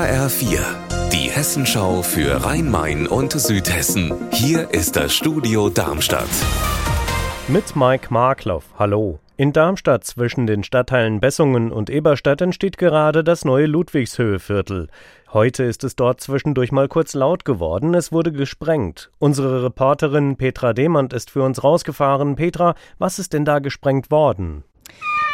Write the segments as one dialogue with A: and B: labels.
A: HR4, die Hessenschau für Rhein-Main und Südhessen. Hier ist das Studio Darmstadt.
B: Mit Mike Markloff. Hallo. In Darmstadt zwischen den Stadtteilen Bessungen und Eberstadt entsteht gerade das neue Ludwigshöhe-Viertel. Heute ist es dort zwischendurch mal kurz laut geworden, es wurde gesprengt. Unsere Reporterin Petra Demand ist für uns rausgefahren. Petra, was ist denn da gesprengt worden?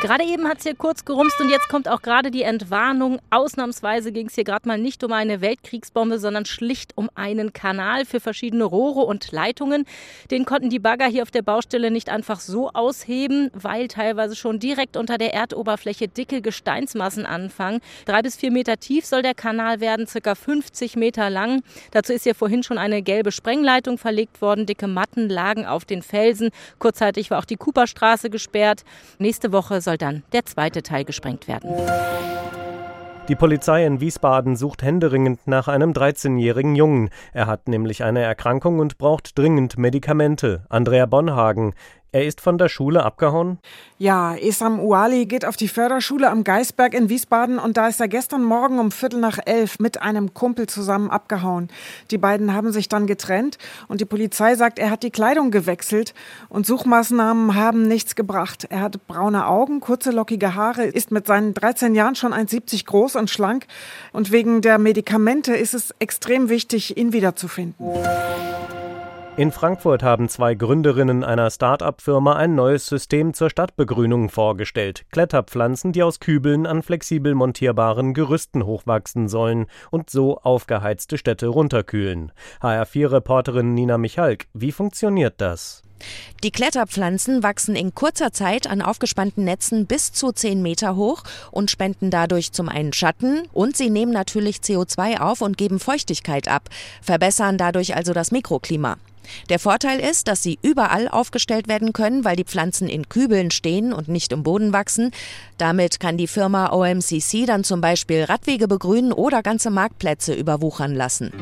C: Gerade eben hat es hier kurz gerumst und jetzt kommt auch gerade die Entwarnung. Ausnahmsweise ging es hier gerade mal nicht um eine Weltkriegsbombe, sondern schlicht um einen Kanal für verschiedene Rohre und Leitungen. Den konnten die Bagger hier auf der Baustelle nicht einfach so ausheben, weil teilweise schon direkt unter der Erdoberfläche dicke Gesteinsmassen anfangen. Drei bis vier Meter tief soll der Kanal werden, circa 50 Meter lang. Dazu ist hier vorhin schon eine gelbe Sprengleitung verlegt worden. Dicke Matten lagen auf den Felsen. Kurzzeitig war auch die Cooperstraße gesperrt. Nächste Woche soll dann der zweite Teil gesprengt werden.
B: Die Polizei in Wiesbaden sucht händeringend nach einem 13-jährigen Jungen. Er hat nämlich eine Erkrankung und braucht dringend Medikamente. Andrea Bonhagen er ist von der Schule abgehauen?
D: Ja, Esam Uali geht auf die Förderschule am Geisberg in Wiesbaden und da ist er gestern Morgen um Viertel nach elf mit einem Kumpel zusammen abgehauen. Die beiden haben sich dann getrennt und die Polizei sagt, er hat die Kleidung gewechselt und Suchmaßnahmen haben nichts gebracht. Er hat braune Augen, kurze lockige Haare, ist mit seinen 13 Jahren schon 1,70 groß und schlank und wegen der Medikamente ist es extrem wichtig, ihn wiederzufinden.
B: In Frankfurt haben zwei Gründerinnen einer Start-up-Firma ein neues System zur Stadtbegrünung vorgestellt. Kletterpflanzen, die aus Kübeln an flexibel montierbaren Gerüsten hochwachsen sollen und so aufgeheizte Städte runterkühlen. HR4-Reporterin Nina Michalk, wie funktioniert das?
E: Die Kletterpflanzen wachsen in kurzer Zeit an aufgespannten Netzen bis zu 10 Meter hoch und spenden dadurch zum einen Schatten und sie nehmen natürlich CO2 auf und geben Feuchtigkeit ab, verbessern dadurch also das Mikroklima. Der Vorteil ist, dass sie überall aufgestellt werden können, weil die Pflanzen in Kübeln stehen und nicht im Boden wachsen. Damit kann die Firma OMCC dann zum Beispiel Radwege begrünen oder ganze Marktplätze überwuchern lassen.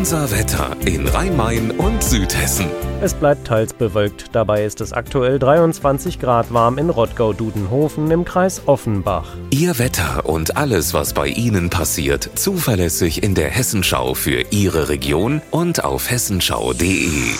A: Unser Wetter in Rhein-Main und Südhessen.
B: Es bleibt teils bewölkt. Dabei ist es aktuell 23 Grad warm in Rottgau-Dudenhofen im Kreis Offenbach.
A: Ihr Wetter und alles, was bei Ihnen passiert, zuverlässig in der Hessenschau für Ihre Region und auf hessenschau.de.